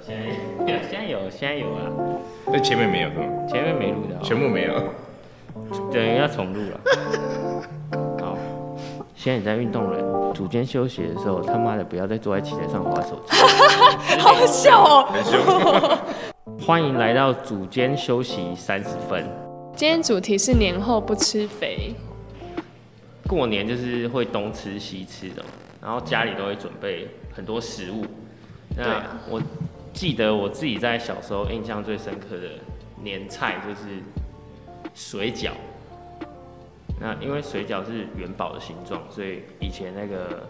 现在现在有，现在有啊，那前面没有是吗？前面没录的哦，全部没有。等于要重录了。好，现在你在运动人组间休息的时候，他妈的不要再坐在器材上划手机。好笑哦！很凶。欢迎来到组间休息三十分。今天主题是年后不吃肥，过年就是会东吃西吃的，然后家里都会准备很多食物。那对啊我记得我自己在小时候印象最深刻的年菜就是水饺。那因为水饺是元宝的形状，所以以前那个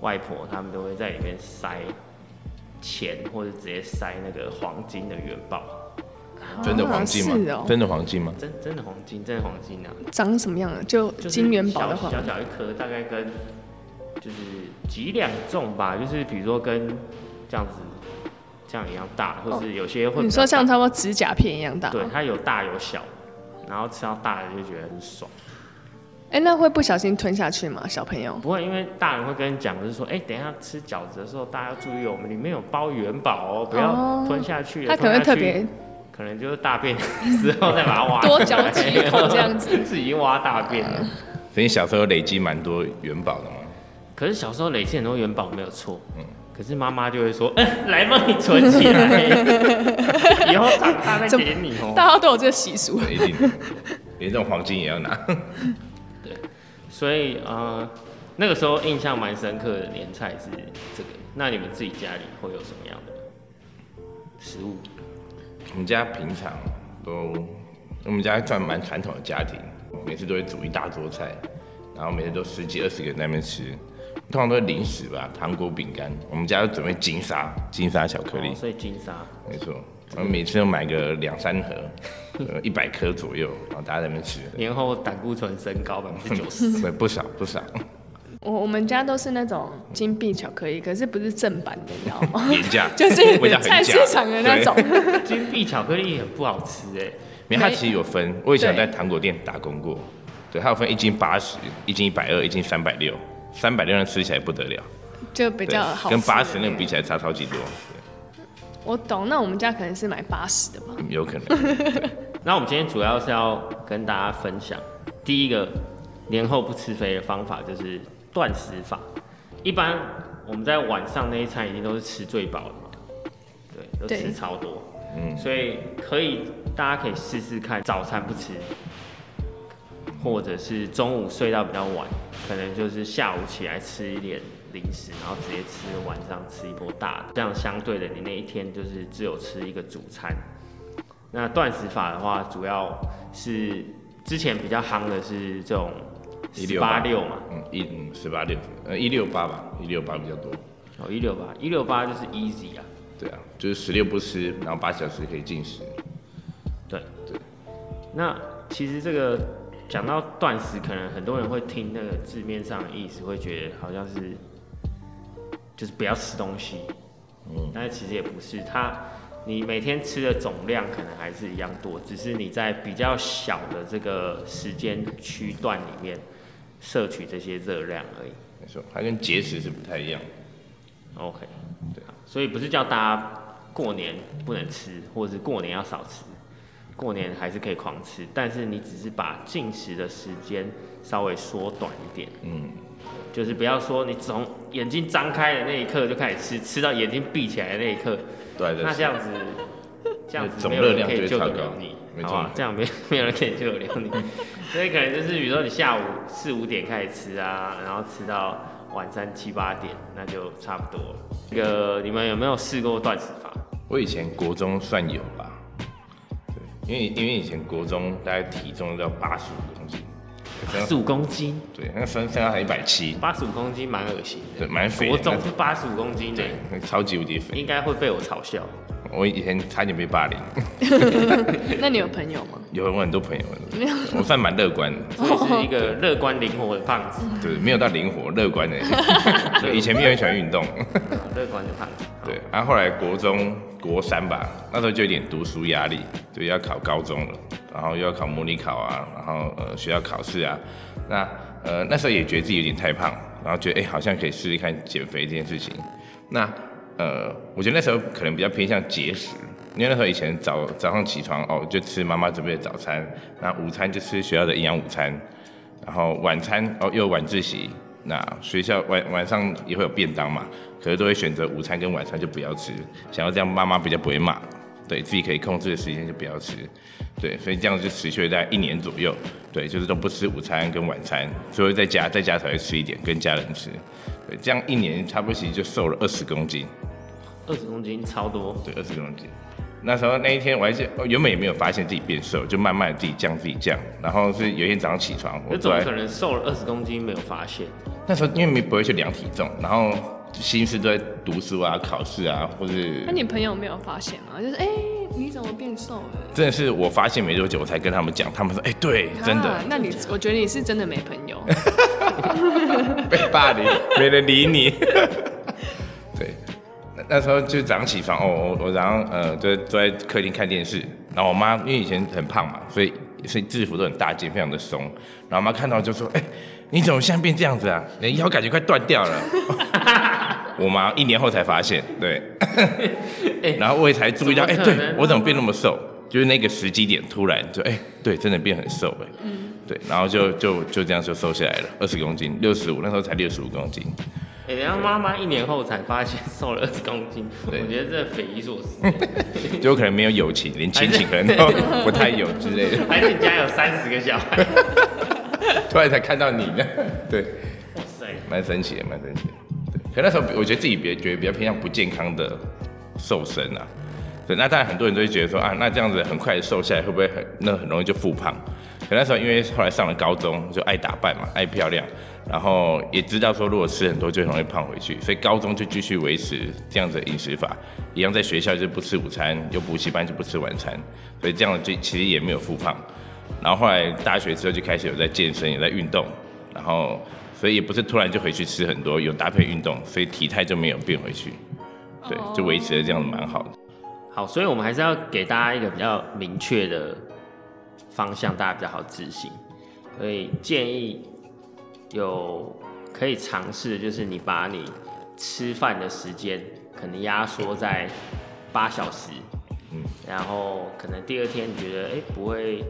外婆他们都会在里面塞钱，或者直接塞那个黄金的元宝。真的黄金吗？啊哦真的黄金吗？真真的黄金，真的黄金啊！长什么样的？就就是金元宝的话，小小小一颗，大概跟就是几两重吧，就是比如说跟这样子这样一样大，或是有些会哦你说像差不多指甲片一样大吗？对它有大有小，然后吃到大的就觉得很爽。哎、那会不小心吞下去吗？小朋友？不会，因为大人会跟你讲，就是说，哎、等一下吃饺子的时候，大家要注意哦，我们里面有包元宝哦，不要哦吞下去了。他可能特别可能就是大便之后再把它挖多出来嚼几口这样子，是已经挖大便了。所以你小时候累积蛮多元宝的吗？可是小时候累积很多元宝没有错，可是妈妈就会说，嗯、来帮你存起来，以后长大再给你哦、大家都有这个习俗。一定，连这种黄金也要拿。对所以呃，那个时候印象蛮深刻的年菜是这个。那你们自己家里会有什么样的食物？我们家平常都，我们家算蛮传统的家庭，每次都会煮一大桌菜，然后每次都十几二十个人在那边吃，通常都是零食吧，糖果、饼干。我们家都准备金沙，金沙巧克力哦，所以金沙。没错。我们每次都买个两三盒，呃，一百颗左右，然后大家在那边吃，年后胆固醇升高百分之九十。对，不少不少，我我们家都是那种金币巧克力，可是不是正版的，你知道吗？廉价，就是菜市假场的那种。金币巧克力很不好吃哎、没有，它其实有分。我以前在糖果店打工过，对，它有分一斤八十、一斤一百二、一斤三百六。三百六那吃起来不得了，就比较好。跟八十那个比起来差超级多，我懂。那我们家可能是买八十的吧？对有可能。那我们今天主要是要跟大家分享第一个年后不吃肥的方法，就是断食法。一般我们在晚上那一餐已经都是吃最饱的嘛，对，都吃超多，嗯，所以可以大家可以试试看，早餐不吃，或者是中午睡到比较晚，可能就是下午起来吃一点零食，然后直接吃晚上吃一波大的，这样相对的你那一天就是只有吃一个主餐。那断食法的话，主要是之前比较夯的是这种十八六嘛，嗯，一嗯十八六，呃一六八吧，一六八比较多。哦一六八，一六八就是 easy 啊，对啊，就是十六不吃，然后八小时可以进食。对对。那其实这个讲到断食，可能很多人会听那个字面上的意思，会觉得好像是就是不要吃东西，嗯，但是其实也不是，它你每天吃的总量可能还是一样多，只是你在比较小的这个时间区段里面摄取这些热量而已。没错，它跟节食是不太一样。OK，对啊，所以不是叫大家过年不能吃，或者是过年要少吃，过年还是可以狂吃，但是你只是把进食的时间稍微缩短一点，嗯，就是不要说你从眼睛张开的那一刻就开始吃，吃到眼睛闭起来的那一刻，对的。那这样子，这样子 没有人可以救得了你，好吧？这样没没有人可以救得了你，所以可能就是比如说你下午四五点开始吃啊，然后吃到晚上七八点，那就差不多了。这个你们有没有试过断食法？我以前国中算有吧，对，因为因为以前国中大概体重要八十五公斤，十五公斤，对，那身身高才一百七，八十五公斤蛮恶心的。对，蛮肥国的，中是八十五公斤的对，，超级无敌肥。应该会被我嘲笑。我以前差点被霸凌，那你有朋友吗？有我很多朋友，我算蛮乐观的，所以是一个乐观灵活的胖子，对，没有到灵活，乐观的。对，以前没有很喜欢运动，乐观的胖子。好对，然后后来国中国三吧，那时候就有点读书压力，对，要考高中了，然后又要考模拟考啊，然后呃学校考试啊，那呃那时候也觉得自己有点太胖，然后觉得哎、好像可以试试看减肥这件事情。那呃，我觉得那时候可能比较偏向节食，因为那时候以前早早上起床哦，就吃妈妈准备的早餐，那午餐就吃学校的营养午餐，然后晚餐哦又晚自习，那学校晚晚上也会有便当嘛，可是都会选择午餐跟晚餐就不要吃，想要这样妈妈比较不会骂，对自己可以控制的时间就不要吃，对，所以这样就持续了大概一年左右，对，就是都不吃午餐跟晚餐，所以在家在家才会吃一点，跟家人吃，对，这样一年差不多其实就瘦了二十公斤。二十公斤超多，对，二十公斤。那时候那一天我还是原本也没有发现自己变瘦，就慢慢自己降自己降。然后是有一天早上起床，我怎么可能瘦了二十公斤没有发现？那时候因为没不会去量体重，然后心思都在读书啊、考试啊，或是……那你朋友没有发现吗？就是哎，你怎么变瘦了？真的是我发现没多久，我才跟他们讲，他们说哎，对，真的。那你我觉得你是真的没朋友，被霸凌，没人理你。对。那时候就早上起床哦，我我早上呃就坐在客厅看电视，然后我妈因为以前很胖嘛，所以所以制服都很大件，非常的松。然后我妈看到就说：“哎，你怎么现在变这样子啊？你腰感觉快断掉了。”我妈一年后才发现，对，然后我也才注意到，哎，对我怎么变那么瘦？就是那个时机点突然就哎，对，真的变很瘦哎，嗯，对，然后就就就这样就瘦下来了，二十公斤，六十五，那时候才六十五公斤。哎，然后妈妈一年后才发现瘦了二十公斤，我觉得这匪夷所思，就可能没有友情，连亲情可能都不太有之类的。还是你家有三十个小孩，突然才看到你呢？对，哇塞，蛮神奇的，蛮神奇的。可那时候我觉得自己别觉得比较偏向不健康的瘦身啊。对，那当然很多人都会觉得说啊，那这样子很快瘦下来会不会很那很容易就复胖？可那时候因为后来上了高中，就爱打扮嘛，爱漂亮。然后也知道说，如果吃很多就很容易胖回去，所以高中就继续维持这样子的饮食法，一样在学校就不吃午餐，有补习班就不吃晚餐，所以这样就其实也没有复胖。然后后来大学之后就开始有在健身，有在运动，然后所以也不是突然就回去吃很多，有搭配运动，所以体态就没有变回去，对，就维持的这样子蛮好的。好，所以我们还是要给大家一个比较明确的方向，大家比较好执行，所以建议。有可以尝试，就是你把你吃饭的时间可能压缩在八小时，嗯，然后可能第二天你觉得哎不会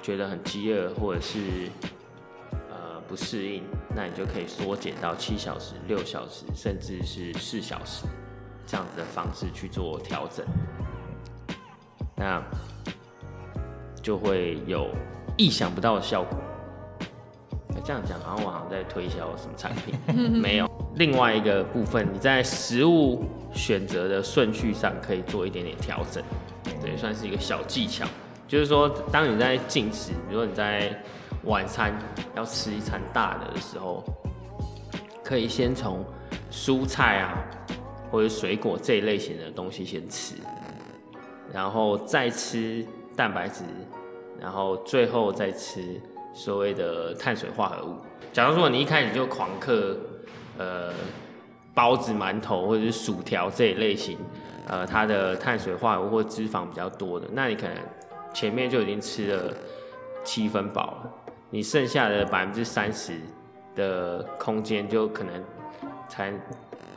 觉得很饥饿或者是呃不适应，那你就可以缩减到七小时、六小时，甚至是四小时这样子的方式去做调整，那就会有意想不到的效果。这样讲好像我好像在推销什么产品，没有。另外一个部分，你在食物选择的顺序上可以做一点点调整，对，算是一个小技巧。就是说，当你在进食，比如说你在晚餐要吃一餐大的的时候，可以先从蔬菜啊或者水果这一类型的东西先吃，然后再吃蛋白质，然后最后再吃。所谓的碳水化合物，假如说你一开始就狂嗑，呃，包子、馒头或者是薯条这一类型，呃，它的碳水化合物或脂肪比较多的，那你可能前面就已经吃了七分饱了，你剩下的百分之三十的空间就可能才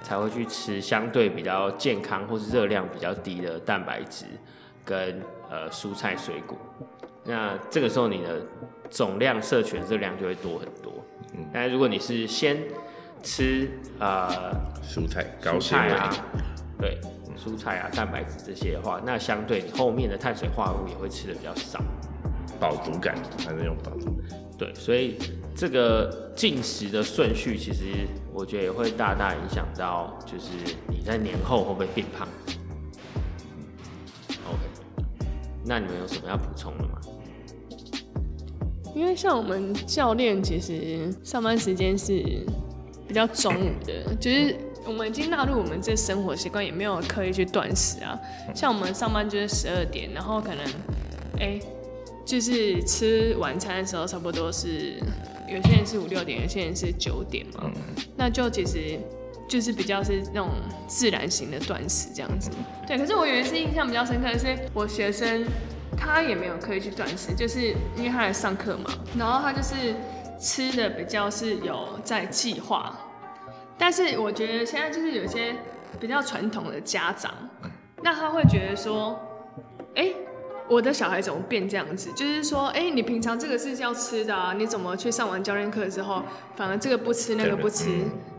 才会去吃相对比较健康或是热量比较低的蛋白质跟呃蔬菜水果，那这个时候你的。总量摄取热量就会多很多，嗯，但如果你是先吃呃蔬菜、高菜啊，对，蔬菜啊、蛋白质这些的话，那相对你后面的碳水化合物也会吃的比较少，饱足感还是用饱足，对，所以这个进食的顺序其实我觉得也会大大影响到，就是你在年后会不会变胖。OK，那你们有什么要补充的吗？因为像我们教练，其实上班时间是比较中午的，就是我们已经纳入我们这生活习惯，也没有刻意去断食啊。像我们上班就是十二点，然后可能哎，就是吃晚餐的时候，差不多是有些人是五六点，有些人是九点嘛。那就其实就是比较是那种自然型的断食这样子。对，可是我有一次印象比较深刻的是，我学生。他也没有刻意去断食，就是因为他来上课嘛，然后他就是吃的比较是有在计划，但是我觉得现在就是有些比较传统的家长，那他会觉得说，哎、我的小孩怎么变这样子？就是说，哎、你平常这个是要吃的啊，你怎么去上完教练课之后，反而这个不吃，那个不吃？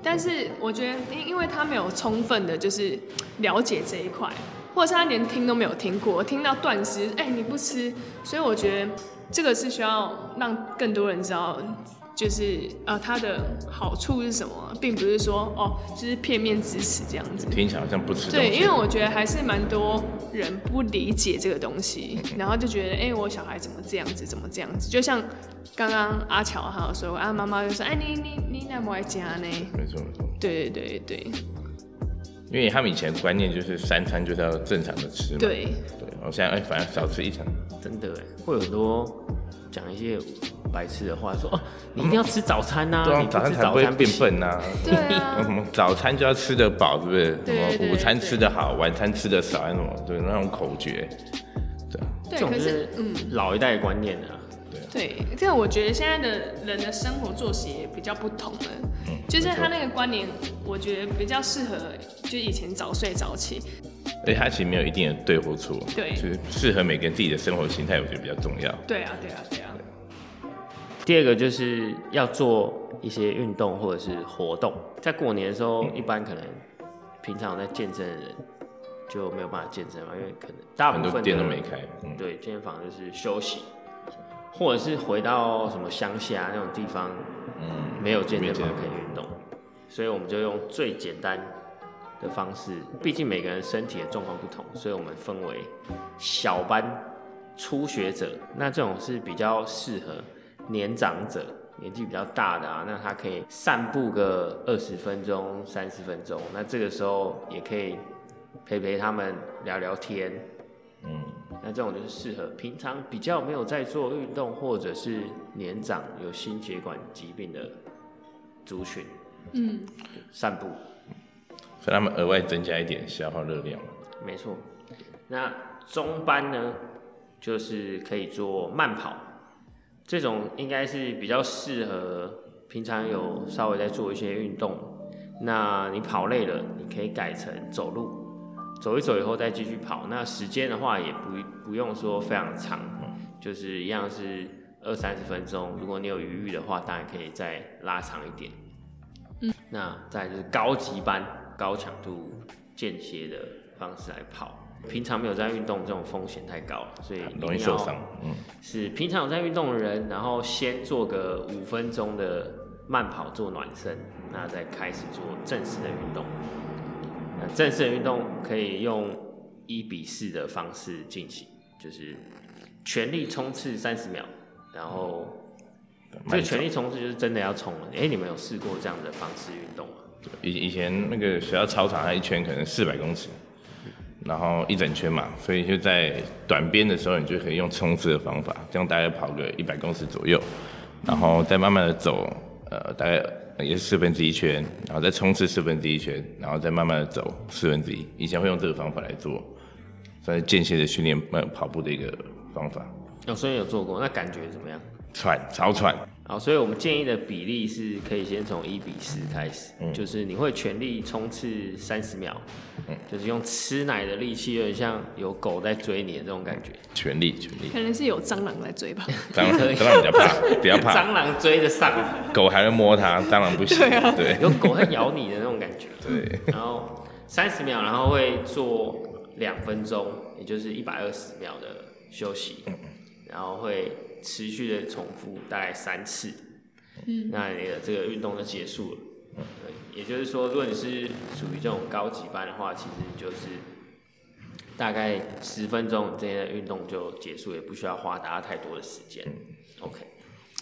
但是我觉得，因因为他没有充分的，就是了解这一块，或者是他连听都没有听过，听到断食，哎、你不吃，所以我觉得这个是需要让更多人知道。就是呃，它的好处是什么，并不是说哦，就是片面支持这样子。听起来好像不吃东对，因为我觉得还是蛮多人不理解这个东西，然后就觉得，哎、我小孩怎么这样子，怎么这样子？就像刚刚阿乔他有说，啊，妈妈就说，哎、你你你那么爱家呢？没错没错，对对对对因为他们以前观念就是三餐就是要正常的吃嘛。对，对，我现在哎，反正少吃一餐。真的哎，会有很多讲一些白痴的话，说哦，你一定要吃早餐呐、你，不吃早餐才不会变。笨呐。对啊什么 早餐就要吃得饱，是不是？对什么对午餐吃得好，晚餐吃得少，那种对那种口诀。对啊，对，这种就是可是嗯，老一代的观念啊。对，这个我觉得现在的人的生活作息也比较不同了，嗯就是他那个观念，我觉得比较适合，就以前早睡早起，而且它其实没有一定的对或错，对就是适合每个人自己的生活形态，我觉得比较重要。对啊，对啊，对啊，第二个就是要做一些运动或者是活动，在过年的时候，一般可能平常在健身的人就没有办法健身嘛，因为可能大部分的店都没开，嗯，对，健身房就是休息，或者是回到什么乡下那种地方，嗯没有健身房可以运动，所以我们就用最简单的方式。毕竟每个人身体的状况不同，所以我们分为小班、初学者，那这种是比较适合年长者。年纪比较大的啊，那他可以散步个二十分钟、三十分钟，那这个时候也可以陪陪他们聊聊天，嗯，那这种就是适合平常比较没有在做运动，或者是年长有心血管疾病的族群嗯，散步，所以他们额外增加一点消耗热量。没错。那中班呢，就是可以做慢跑，这种应该是比较适合平常有稍微在做一些运动。那你跑累了，你可以改成走路，走一走以后再继续跑。那时间的话也不不用说非常长，就是一样是二三十分钟。如果你有余裕的话，当然可以再拉长一点。嗯，那再就是高级班、高强度间歇的方式来跑。平常没有在运动，这种风险太高了，所以容易受伤。嗯，是平常有在运动的人，然后先做个五分钟的慢跑做暖身，那再开始做正式的运动。那正式的运动可以用一比四的方式进行，就是全力冲刺三十秒，然后这个全力冲刺就是真的要冲了。哎、你们有试过这样的方式运动吗？以以前那个学校操场，它一圈可能四百公尺，然后一整圈嘛，所以就在短边的时候，你就可以用冲刺的方法，这样大概跑个一百公尺左右，然后再慢慢的走，呃，大概也是四分之一圈，然后再冲刺四分之一圈，然后再慢慢的走四分之一。以前会用这个方法来做，算是间歇的训练呃跑步的一个方法，有、所以有做过，那感觉怎么样？喘超喘，好，所以我们建议的比例是可以先从一比十开始，就是你会全力冲刺三十秒，就是用吃奶的力气，有点像有狗在追你的这种感觉，全力全力，可能是有蟑螂在追吧。蟑螂蟑螂比较怕，比较怕，蟑螂追得上，狗还会摸它，蟑螂不行，对有狗在咬你的那种感觉。对。然后三十秒，然后会做两分钟，也就是一百二十秒的休息，然后会持续的重复大概三次，嗯，那你的这个运动就结束了。对，也就是说，如果你是属于这种高级班的话，其实就是大概十分钟，你这些运动就结束，也不需要花大家太多的时间。OK，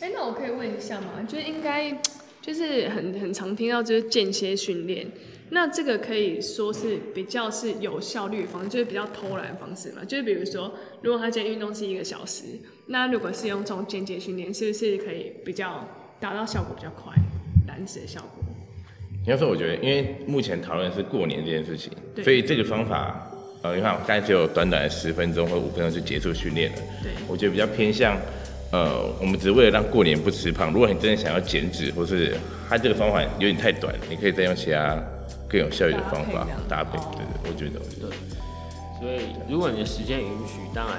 哎、那我可以问一下吗？就是应该就是很很常听到就是间歇训练，那这个可以说是比较是有效率的方式，就是比较偷懒的方式嘛。就是比如说，如果他今天运动是一个小时，那如果是用这种间接训练，是不是可以比较达到效果比较快，燃脂的效果？要说我觉得，因为目前讨论的是过年这件事情，所以这个方法，呃，你看我刚才只有短短的十分钟或五分钟就结束训练了，对我觉得比较偏向，呃，我们只是为了让过年不吃胖。如果你真的想要减脂，或是它这个方法有点太短，你可以再用其他更有效率的方法搭配。搭配对对，我觉得，我觉得所以如果你的时间允许，当然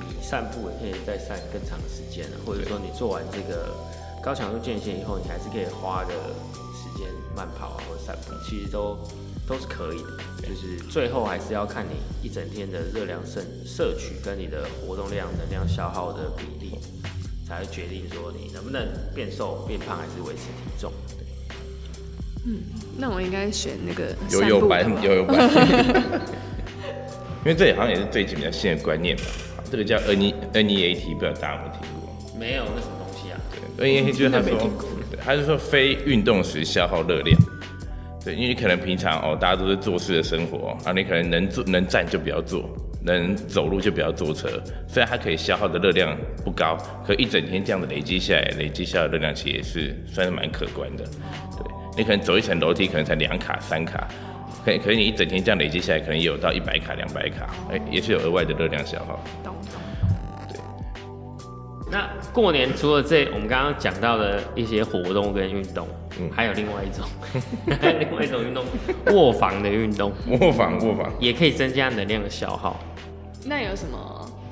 你散步也可以再散更长的时间了，或者说你做完这个高强度间歇以后，你还是可以花的时间慢跑啊或者散步，其实都都是可以的。就是最后还是要看你一整天的热量摄摄取跟你的活动量、能量消耗的比例，才会决定说你能不能变瘦、变胖，还是维持体重。嗯那我应该选那个悠散步的悠班，吧悠悠班。因为这好像也是最近比较新的观念吧，这个叫 N E N E A T，不知道大家有没有听过？没有那什么东西啊？对，N E A T 就是他说真的没听过，对，他是说非运动时消耗热量。对，因为你可能平常哦，大家都是做事的生活啊，你可能能坐能站就不要坐，能走路就不要坐车。虽然它可以消耗的热量不高，可一整天这样的累积下来，累积下来的热量其实也是算是蛮可观的。对，你可能走一层楼梯可能才两卡三卡，可可是你一整天这样累积下来，可能也有到一百卡两百卡，哎、也是有额外的热量消耗。懂懂。那过年除了这我们刚刚讲到的一些活动跟运动，嗯还有另外一种，还有另外一种运动，卧房的运动卧房卧房，也可以增加能量的消耗。那有什么？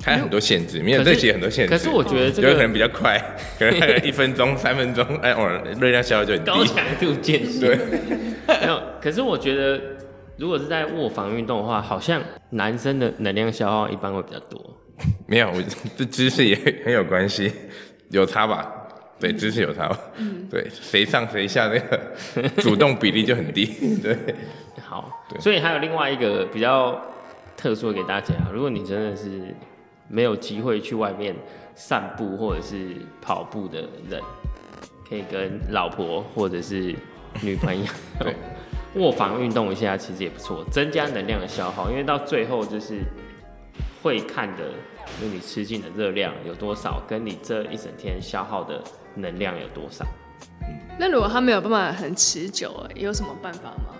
还有很多限制，没有这些很多限制。可是我觉得这个有可能比较快，可能大概一分钟、三分钟，哎，哦，热量消耗就很低。高强度健身，对，没有。可是我觉得，如果是在卧房运动的话，好像男生的能量消耗一般会比较多。没有，我这姿势也很有关系，有差吧？对，姿势有差吧？嗯对，谁上谁下那个 主动比例就很低。对，好，对所以还有另外一个比较特殊的给大家，如果你真的是没有机会去外面散步或者是跑步的人，可以跟老婆或者是女朋友对卧房运动一下，其实也不错，增加能量的消耗，因为到最后就是会看的，就你吃进的热量有多少，跟你这一整天消耗的能量有多少。那如果他没有办法很持久，有什么办法吗？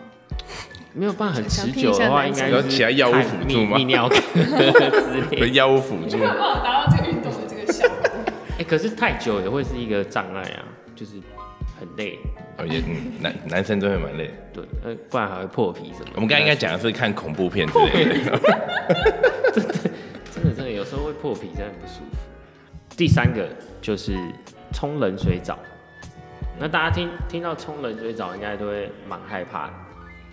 没有办法很持久的话，应该是其他药物看辅助吗泌泌尿科之类的。不是药物辅助，办法达到这个运动的这个效果？哎、可是太久也会是一个障碍啊，就是很累，哦也嗯，男男生都会蛮累的。对，呃，不然还会破皮什么的。我们刚刚应该讲的是看恐怖片之类的。真的真的有时候会破皮，真的很不舒服。第三个就是冲冷水澡，那大家听听到冲冷水澡，应该都会蛮害怕的，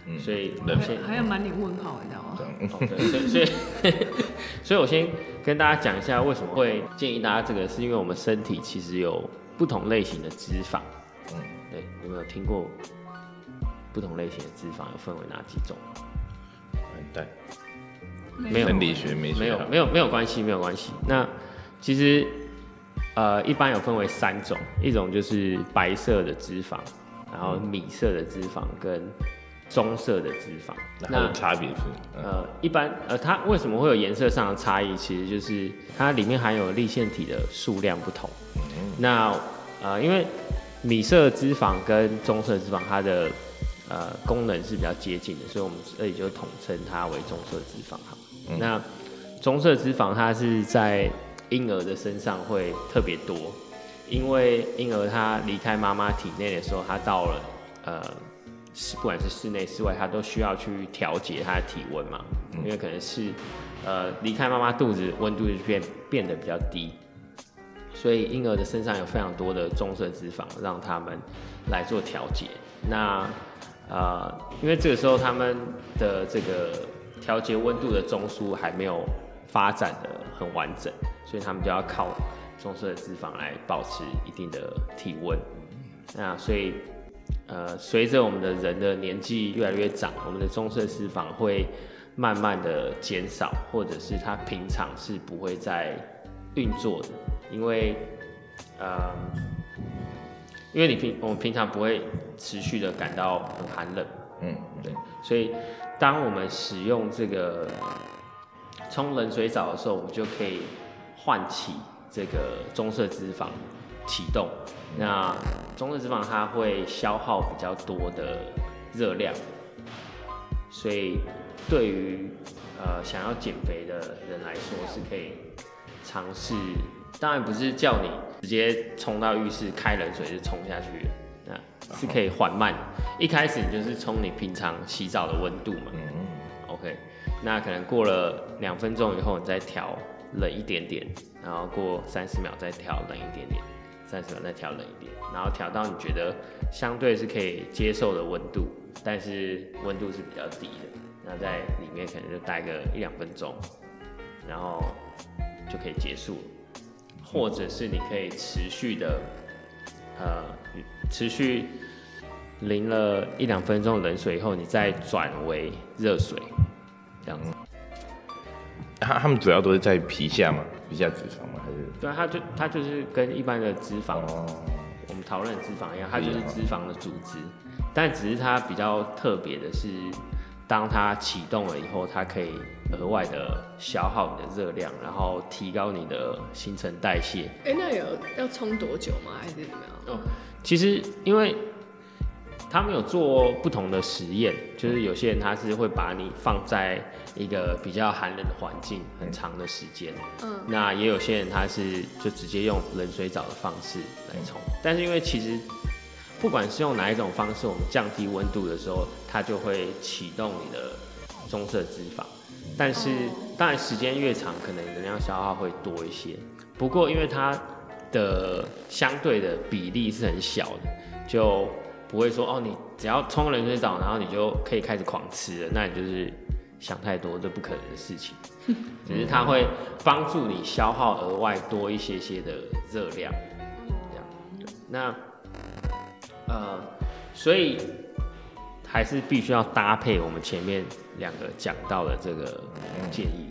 嗯所以冷我先还要满脸问号，你知道吗？哦对，所以所以所以我先跟大家讲一下为什么会建议大家这个，是因为我们身体其实有不同类型的脂肪。嗯对，有没有听过不同类型的脂肪有分为哪几种？完蛋，没有生理学没没有没有没有关系，没有关系。那其实呃一般有分为三种，一种就是白色的脂肪，然后米色的脂肪跟棕色的脂肪。那它的差别是，嗯呃，一般呃，它为什么会有颜色上的差异？其实就是它里面含有立腺体的数量不同。那呃，因为米色脂肪跟棕色脂肪它的呃功能是比较接近的，所以我们这里就统称它为棕色脂肪。哈。那棕色脂肪它是在婴儿的身上会特别多，因为婴儿他离开妈妈体内的时候，他到了呃室不管是室内室外，他都需要去调节他的体温嘛，因为可能是呃离开妈妈肚子温度就变变得比较低，所以婴儿的身上有非常多的棕色脂肪，让他们来做调节。那呃，因为这个时候他们的这个调节温度的中枢还没有发展的很完整，所以他们就要靠棕色的脂肪来保持一定的体温。那所以呃，随着我们的人的年纪越来越长，我们的棕色脂肪会慢慢的减少，或者是它平常是不会再运作的，因为呃，因为你平我们平常不会持续的感到很寒冷，嗯，对，所以当我们使用这个冲冷水澡的时候，我们就可以唤起这个棕色脂肪启动。那棕色脂肪它会消耗比较多的热量，所以对于呃想要减肥的人来说是可以尝试。当然不是叫你直接冲到浴室开冷水就冲下去，那是可以缓慢，一开始你就是冲你平常洗澡的温度嘛。嗯，OK，那可能过了两分钟以后，你再调冷一点点，然后过三十秒再调冷一点点，三十秒再调冷一点，然后调到你觉得相对是可以接受的温度，但是温度是比较低的，那在里面可能就待个一两分钟，然后就可以结束了，或者是你可以持续的，呃，持续淋了一两分钟冷水以后，你再转为热水，这样子。他他们主要都是在皮下嘛，皮下脂肪吗？还是？对啊，它就它就是跟一般的脂肪，哦，我们讨论脂肪一样，它就是脂肪的组织，但只是它比较特别的是，当它启动了以后，它可以额外的消耗你的热量，然后提高你的新陈代谢。哎、那有要冲多久吗？还是怎么样？哦，其实因为他们有做不同的实验，就是有些人他是会把你放在一个比较寒冷的环境很长的时间，嗯，那也有些人他是就直接用冷水澡的方式来冲，但是因为其实不管是用哪一种方式，我们降低温度的时候，它就会启动你的棕色脂肪，但是当然时间越长，可能能量消耗会多一些。不过因为它的相对的比例是很小的，就不会说哦，你只要冲冷水澡，然后你就可以开始狂吃了，那你就是想太多，这不可能的事情。只是它会帮助你消耗额外多一些些的热量，这样。那呃，所以还是必须要搭配我们前面两个讲到的这个建议，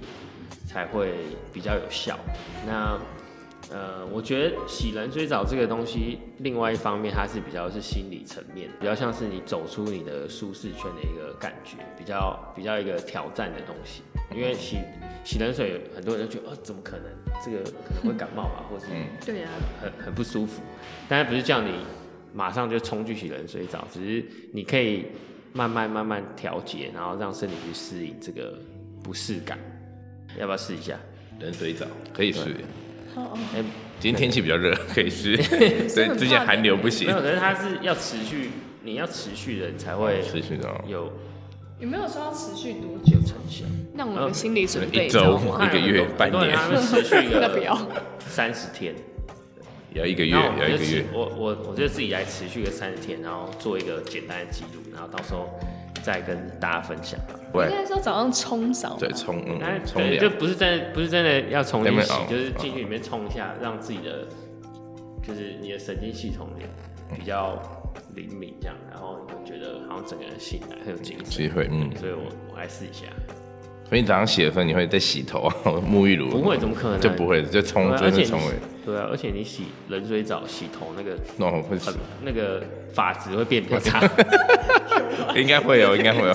才会比较有效。那呃，我觉得洗冷水澡这个东西，另外一方面它是比较是心理层面，比较像是你走出你的舒适圈的一个感觉，比较比较一个挑战的东西。因为洗洗冷水，很多人都觉得，哦，怎么可能？这个可能会感冒吧，或是对啊，很很不舒服。但是不是叫你马上就冲去洗冷水澡，只是你可以慢慢慢慢调节，然后让身体去适应这个不适感。要不要试一下？冷水澡可以试。哦，哎、今天天气比较热，可以试。所以之前寒流不行没，有，可是它是要持续，你要持续的，你才会持续的哦有有没有说要持续多久有？成效。让我们心理准备，一周一个月半年持续那 不要个三十天，也要一个月，然后我就持也要一个月。我我我就自己来持续个三十天，然后做一个简单的记录，然后到时候再跟大家分享吧。对应该说早上冲澡，对，冲哎嗯，冲对，就。不是真的不是真的要重新洗在那边熬，就是进去里面冲一下，让自己的就是你的神经系统也比较灵敏这样，然后你会觉得好像整个人醒来很有精神，机会，嗯，所以我我来试一下。所以你早上洗的时候，你会在洗头啊，沐浴乳不会，怎么可能？就不会，就冲而且。对啊，而且你洗冷水澡洗头那个那我会洗很，那个发质会变比较差。应该会有，应该会有。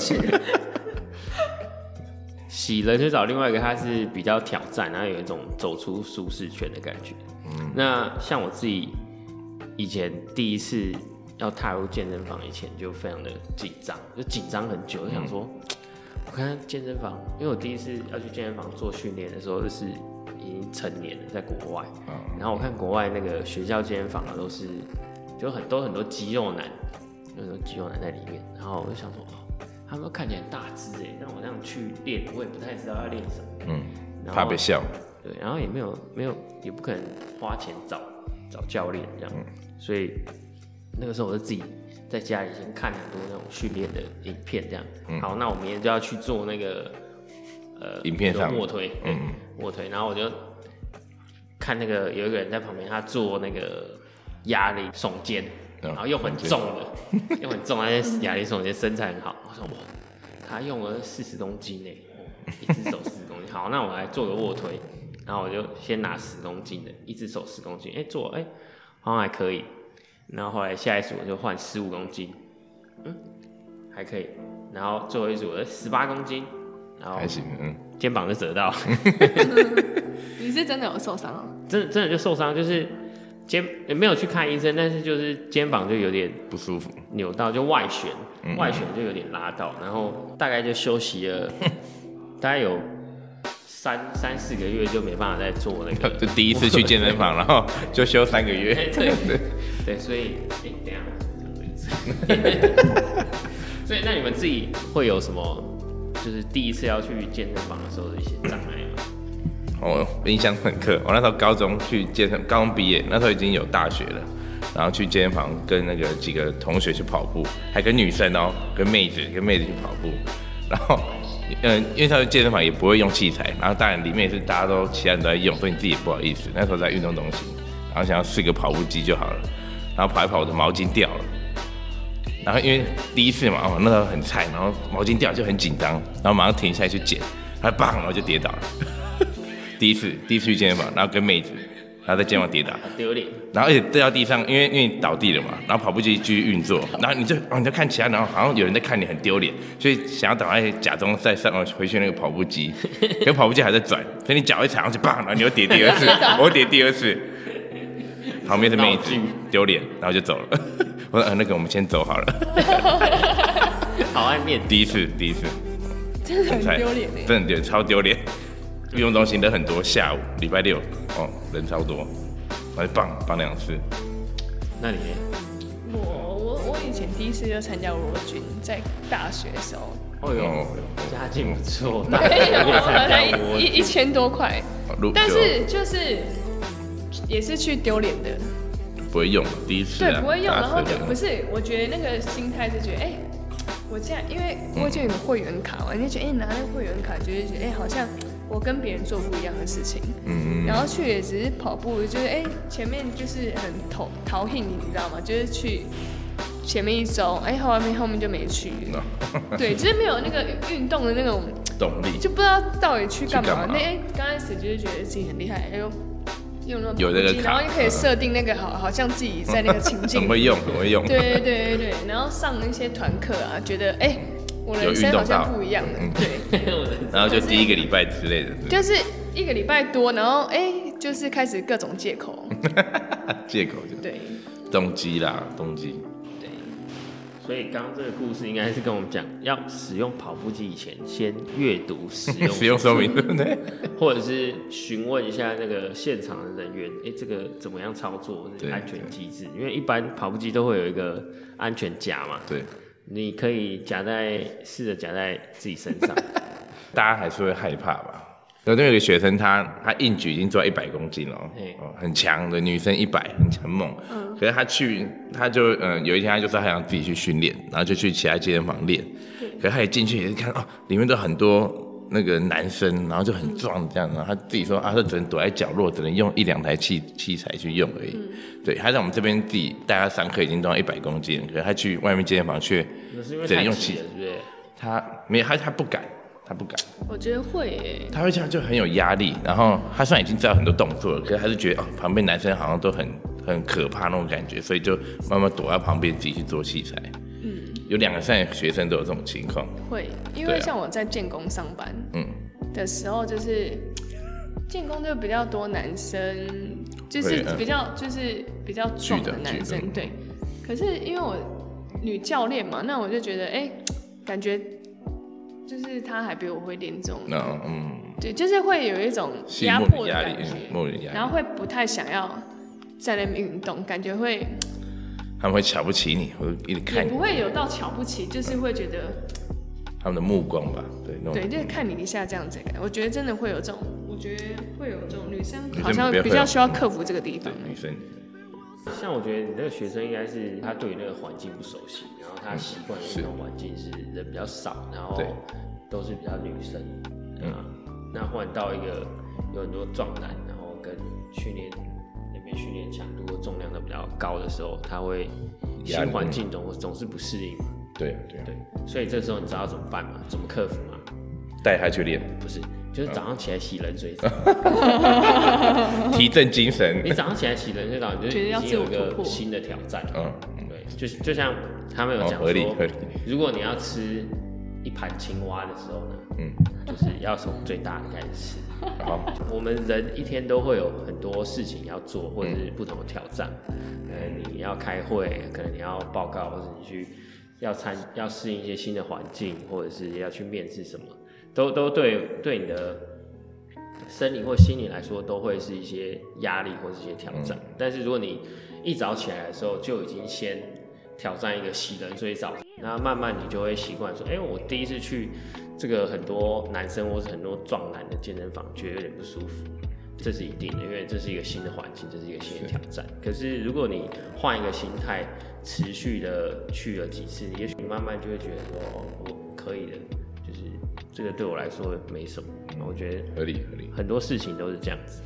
洗冷水澡，另外一个它是比较挑战，然后有一种走出舒适圈的感觉。嗯那像我自己以前第一次要踏入健身房以前，就非常的紧张，就紧张很久，就想说，我看健身房，因为我第一次要去健身房做训练的时候，就是已经成年了，在国外。然后我看国外那个学校健身房啊，都是就很多很多肌肉男，有很多肌肉男在里面。然后我就想说，哦，他们都看起来很大只哎，但我这样去练，我也不太知道要练什么。嗯，然后怕被笑。对，然后也没有没有也不可能花钱找找教练这样，嗯所以那个时候我就自己在家里先看很多那种训练的影片这样。嗯。好，那我明天就要去做那个呃影片上卧推，嗯嗯，卧推，然后我就看那个有一个人在旁边，他做那个哑铃耸肩，嗯然后又很重的，又很重，而且哑铃耸肩身材很好，我说哇，他用了四十公斤呢，哦一只手四十公斤，好，那我来做个卧推，然后我就先拿十公斤的，一只手十公斤，哎、做哎、好像还可以，然后后来下一组我就换十五公斤，嗯，还可以，然后最后一组的十八公斤，然后还行，嗯，肩膀就折到，你 是 真的有受伤啊？真的真的就受伤，就是肩也没有去看医生，但是就是肩膀就有点不舒服。扭到，就外旋，嗯。外旋就有点拉到，然后大概就休息了，大概有三三四个月就没办法再做那个 就第一次去健身房，然后就休三个月。对对对，所以哎、等一下，所以那你们自己会有什么，就是第一次要去健身房的时候的一些障碍吗？我印象深刻，我那时候高中去健身，高中毕业那时候已经有大学了，然后去健身房跟那个几个同学去跑步，还跟女生哦，跟妹子跟妹子去跑步，然后嗯，因为他的健身房也不会用器材，然后当然里面也是大家都其他人都在用，所以你自己也不好意思。那时候在运动中心，然后想要试个跑步机就好了，然后跑一跑我的毛巾掉了，然后因为第一次嘛，哦那时候很菜，然后毛巾掉就很紧张，然后马上停下来去捡，然后棒，然后就跌倒了。第一次第一次去健身房，然后跟妹子，然后在健身房跌倒，很丢脸。然后而且掉到地上，因为因为你倒地了嘛，然后跑步机继续运作，然后你就哦你就看其他，然后好像有人在看你很丢脸，所以想要赶快假装再上回去那个跑步机，可是跑步机还在转，所以你脚一踩上去，棒，然后你又跌第二次，我又跌第二次，旁边的妹子 丢脸，然后就走了。我说、呃、那个我们先走好了。好爱面子。第一次第一次，真的很菜丢脸哎。真的很丢，超丢脸。运动中心人很多，下午礼拜六哦人超多，我就棒棒两次。那你呢？我我我以前第一次就参加罗军，在大学的时候，哦哟哦，家境不错，我一一一千多块，但是就是也是去丢脸的，不会用，第一次、啊、对，不会用，然后就不是，我觉得那个心态是觉得，哎、我这样，因为我就有个会员卡嘛，你就觉得，哎、拿那个会员卡，就是觉得，哎、好像我跟别人做不一样的事情，嗯然后去也只是跑步，就是哎、前面就是很淘淘兴，你知道吗？就是去前面一周，哎、后面后面就没去，嗯，对，就是没有那个运动的那种，动力就不知道到底去干嘛。那哎，刚、开始就是觉得自己很厉害，哎呦。用那种有那个然后卡就可以设定那个好，好像自己在那个情境里很 会用，很会用。对对对对对，然后上那些团课啊，觉得哎、我有人生好运动到像不一样了。嗯。对，然后就第一个礼拜之类的，就是一个礼拜多，然后哎、就是开始各种借口。借口就。对。动机啦，动机。对，所以刚刚这个故事应该是跟我们讲，要使用跑步机以前，先阅读使用 使用说明对不对？或者是询问一下那个现场的人员，哎、这个怎么样操作，安全机制？因为一般跑步机都会有一个安全夹嘛，对，你可以夹在试着夹在自己身上，大家还是会害怕吧。那那有个学生他，他硬举已经做到一百公斤了、哦很强的女生一百，很很猛。嗯可是他去，他就嗯，有一天他就说他想自己去训练，然后就去其他健身房练。可是他一进去也是看哦，里面都很多那个男生，然后就很壮这样，然后他自己说啊，他只能躲在角落，只能用一两台器器材去用而已。对，他在我们这边自己大家上课已经重一百公斤，可是他去外面健身房却只能用器太挤了，是不是？他没有他他不敢，他不敢。我觉得会耶。他会这样就很有压力，然后他虽然已经知道很多动作了，可是还是觉得哦，旁边男生好像都很很可怕那种感觉，所以就慢慢躲在旁边自己去做器材。嗯，有两个三个学生都有这种情况，会，因为像我在建工上班嗯，的时候，就是建工就比较多男生，就是比较就是比较壮的男生，对。可是因为我女教练嘛，那我就觉得，哎、感觉就是他还比我会练这种，那嗯，对，就是会有一种吸压迫感然后会不太想要在那边运动，感觉会他们会瞧不起你，会一直看你不，会有到瞧不起，就是会觉得，他们的目光吧，对，那种对，就是看你一下这样子感。我觉得真的会有这种，我觉得会有这种女生好像比较需要克服这个地方。女生，像我觉得你那个学生应该是他对于那个环境不熟悉，然后他习惯的那种环境是人比较少，然后都是比较女生，啊，那换到一个有很多壮男，然后跟训练训练强度或重量都比较高的时候，他会新环境总总是不适应嘛，对对，对，所以这时候你知道怎么办吗？怎么克服吗？带他去练，不是，就是早上起来洗冷水澡。提振精神你，早上起来洗冷水澡，你就已经有一个新的挑战。嗯，对，就是就像他们有哦讲说合理合理，如果你要吃一盘青蛙的时候呢，嗯，就是要从最大的开始吃。好，我们人一天都会有很多事情要做，或者是不同的挑战。呃，你要开会，可能你要报告，或者你去要参要适应一些新的环境，或者是要去面试什么，都都对对你的生理或心理来说，都会是一些压力或是一些挑战。但是如果你一早起来的时候就已经先挑战一个洗冷水澡，那慢慢你就会习惯说，哎、我第一次去这个很多男生或是很多壮男的健身房，觉得有点不舒服。这是一定的，因为这是一个新的环境，这是一个新的挑战。可是如果你换一个心态，持续的去了几次，也许你慢慢就会觉得说，哦，我可以的，就是这个对我来说没什么。我觉得合理合理。很多事情都是这样子。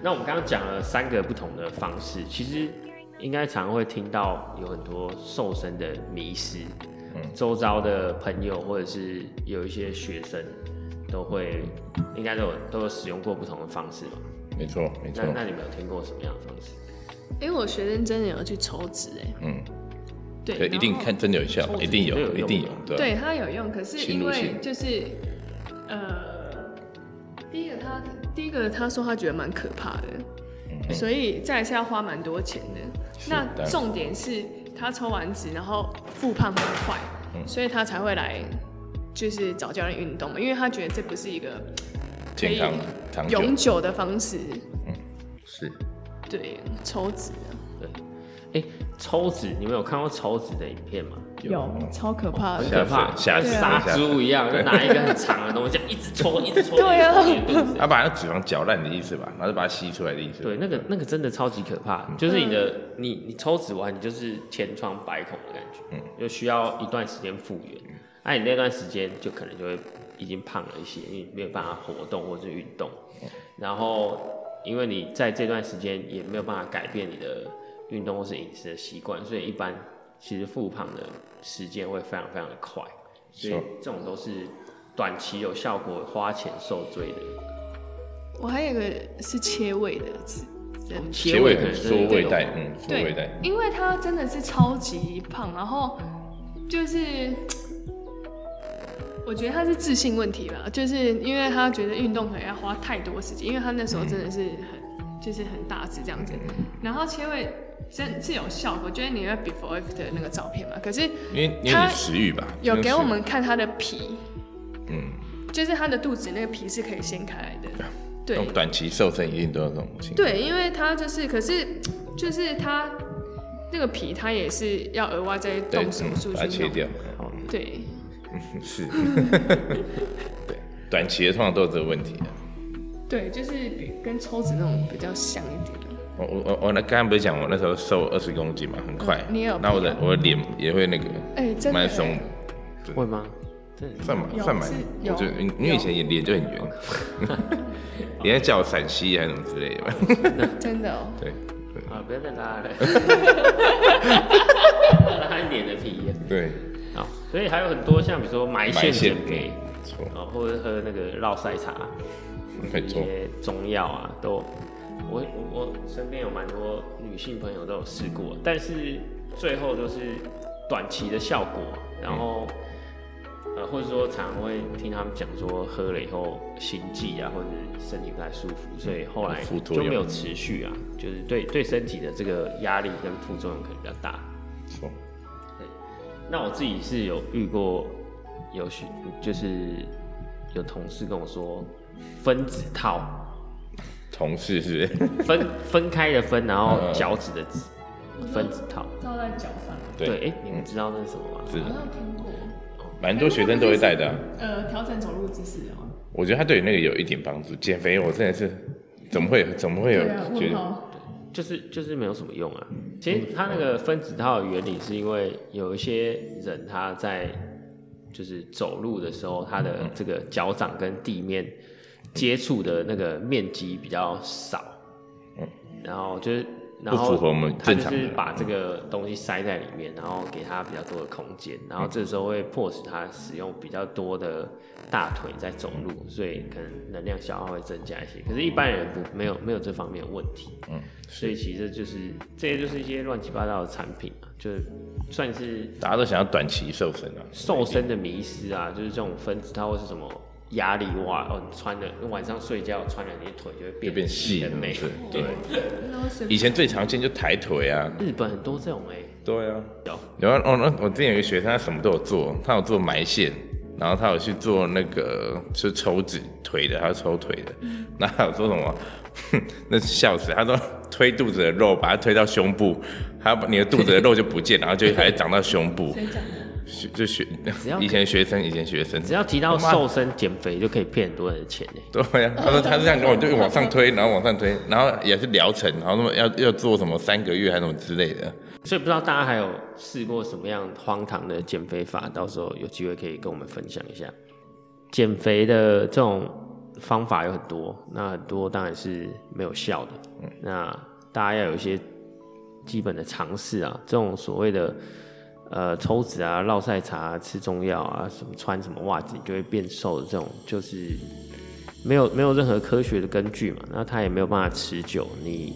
那我们刚刚讲了三个不同的方式，其实应该常会听到有很多瘦身的迷失，嗯周遭的朋友或者是有一些学生都会，应该都有都有使用过不同的方式吧？没错没错。那，那你们有听过什么样的方式？因为我学生真的有去抽脂哎，嗯，对，一定看真的有效一定有有一定有，对。吧对它有用，可是因为就是呃，第一个他第一个他说他觉得蛮可怕的，所以再来是要花蛮多钱的。那重点是他抽完脂，然后复胖很快，嗯。所以他才会来就是找教练运动嘛，因为他觉得这不是一个健康长久。永久的方式。嗯是。对，抽脂啊。哎、抽脂，你们有看过抽脂的影片吗？有超可怕很的。可怕，吓死杀猪一样，就拿一个很长的东西，这样一直戳，一直戳，对啊。一直戳你的肚子他把那脂肪搅烂的意思吧，然后就把它吸出来的意思。对，那个那个真的超级可怕，就是你的你你抽脂完，你就是千疮百孔的感觉，嗯，就需要一段时间复原。那、你那段时间就可能就会已经胖了一些，因为没有办法活动或者运动，然后因为你在这段时间也没有办法改变你的运动或是饮食的习惯，所以一般其实复胖的时间会非常非常的快，所以是这种都是短期有效果、花钱受罪的。我还有一个是切胃的切胃可能缩胃带，嗯，缩胃对带，，因为他真的是超级胖，然后就是我觉得他是自信问题吧，就是因为他觉得运动可能要花太多时间，因为他那时候真的是很就是很大只这样子，然后切胃真是有效果，就是你那 before after 那个照片嘛，可是因为因为他你食欲吧，有给我们看他的皮，嗯，就是他的肚子那个皮是可以掀开来的，对短期瘦身一定都有这种情况。对，因为他就是，可是就是他那个皮，他也是要额外再对，动手嗯术。把它切掉，对，嗯 是，对，短期的通常都有这个问题的。对，就是比跟抽脂那种比较像一点。我我我我那刚刚不是讲我那时候瘦二十公斤嘛，很快，嗯你也有那我的我的脸也会那个哎、真的蛮松欸，会吗？真的算蛮有算蛮是，我就有因为以前也脸就很圆，人家叫我陕西还是什么之类的吧，真的哦、对啊，不要再拉了，拉一脸的皮。对，好，所以还有很多像比如说埋线减肥，没错。啊，或者喝那个绕塞茶，一些中药啊，都我我我身边有蛮多女性朋友都有试过，但是最后都是短期的效果，然后。呃，或者说常常会听他们讲说，喝了以后心悸啊，或者身体不太舒服，所以后来就没有持续啊，就是对对身体的这个压力跟副作用可能比较大。没错，那我自己是有遇过，有许就是有同事跟我说，分子套，同事是不是？分分开的分，然后嗯脚趾的趾，分子套。套在脚上，对，哎、你们知道那是什么吗？是好像听过。蛮多学生都会带的啊、呃，调整走路姿势哦、我觉得他对那个有一点帮助。减肥我真的是怎么会怎么会有对。就是就是没有什么用啊。其实它那个分子套的原理是因为有一些人他在就是走路的时候，他的这个脚掌跟地面接触的那个面积比较少，然后就是然后不符合我们他就正常的是把这个东西塞在里面，然后给他比较多的空间，然后这时候会迫使他使用比较多的大腿在走路，所以可能能量消耗会增加一些。可是，一般人不没有没有这方面的问题。嗯，所以其实就是这些就是一些乱七八糟的产品啊，就是算是大家都想要短期瘦身啊，瘦身的迷失啊，就是这种分子它或是什么压力袜哦，你穿了晚上睡觉穿了，你的腿就会就变变细很美是。对。以前最常见就抬腿啊，日本很多这种哎、对啊，有有啊，哦，那我之前有个学生，他什么都有做，他有做埋线，然后他有去做那个是抽脂腿的，他抽腿的，那还有做什么？那是笑死，他说推肚子的肉，把它推到胸部，还要把你的肚子的肉就不见，然后就还长到胸部。学就学要 以前学生，以前学生只要提到瘦身减肥，就可以骗很多人的钱呢。对呀、他说他是这样跟我，就往上推，然后往上推，然后也是疗程，然后那么要要做什么三个月还是什么之类的。所以不知道大家还有试过什么样荒唐的减肥法，到时候有机会可以跟我们分享一下。减肥的这种方法有很多，那很多当然是没有效的。那大家要有一些基本的尝试啊，这种所谓的呃抽脂啊、绕晒茶、吃中药啊、什么穿什么袜子就会变瘦的这种，就是没有没有任何科学的根据嘛，那它也没有办法持久，你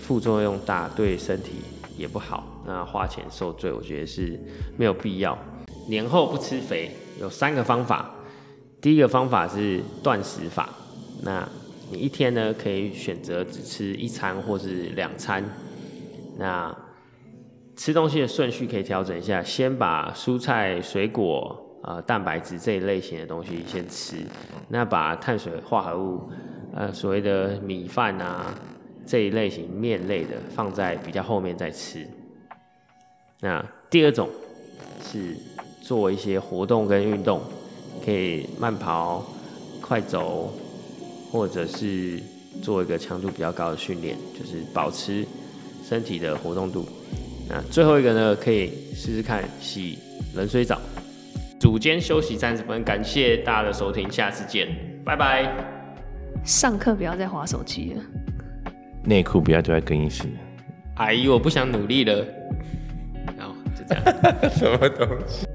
副作用大，对身体也不好，那花钱受罪，我觉得是没有必要。年后不吃肥有三个方法，第一个方法是断食法，那你一天呢可以选择只吃一餐或是两餐，那吃东西的顺序可以调整一下，先把蔬菜、水果、呃蛋白质这一类型的东西先吃，那把碳水化合物，呃所谓的米饭啊这一类型面类的放在比较后面再吃。那第二种是做一些活动跟运动，可以慢跑、快走，或者是做一个强度比较高的训练，就是保持身体的活动度。那最后一个呢，可以试试看洗冷水澡。组间休息三十分，感谢大家的收听，下次见，拜拜。上课不要再划手机了。内裤不要丢在更衣室，阿姨，我不想努力了。然后就这样。什么东西？